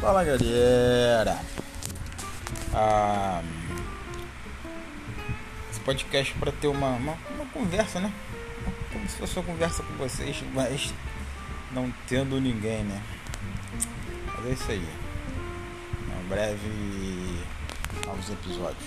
Fala galera! Ah, esse podcast é para ter uma, uma, uma, conversa, né? Como se fosse uma conversa com vocês, mas não tendo ninguém, né? Mas é isso aí. um breve, novos episódios.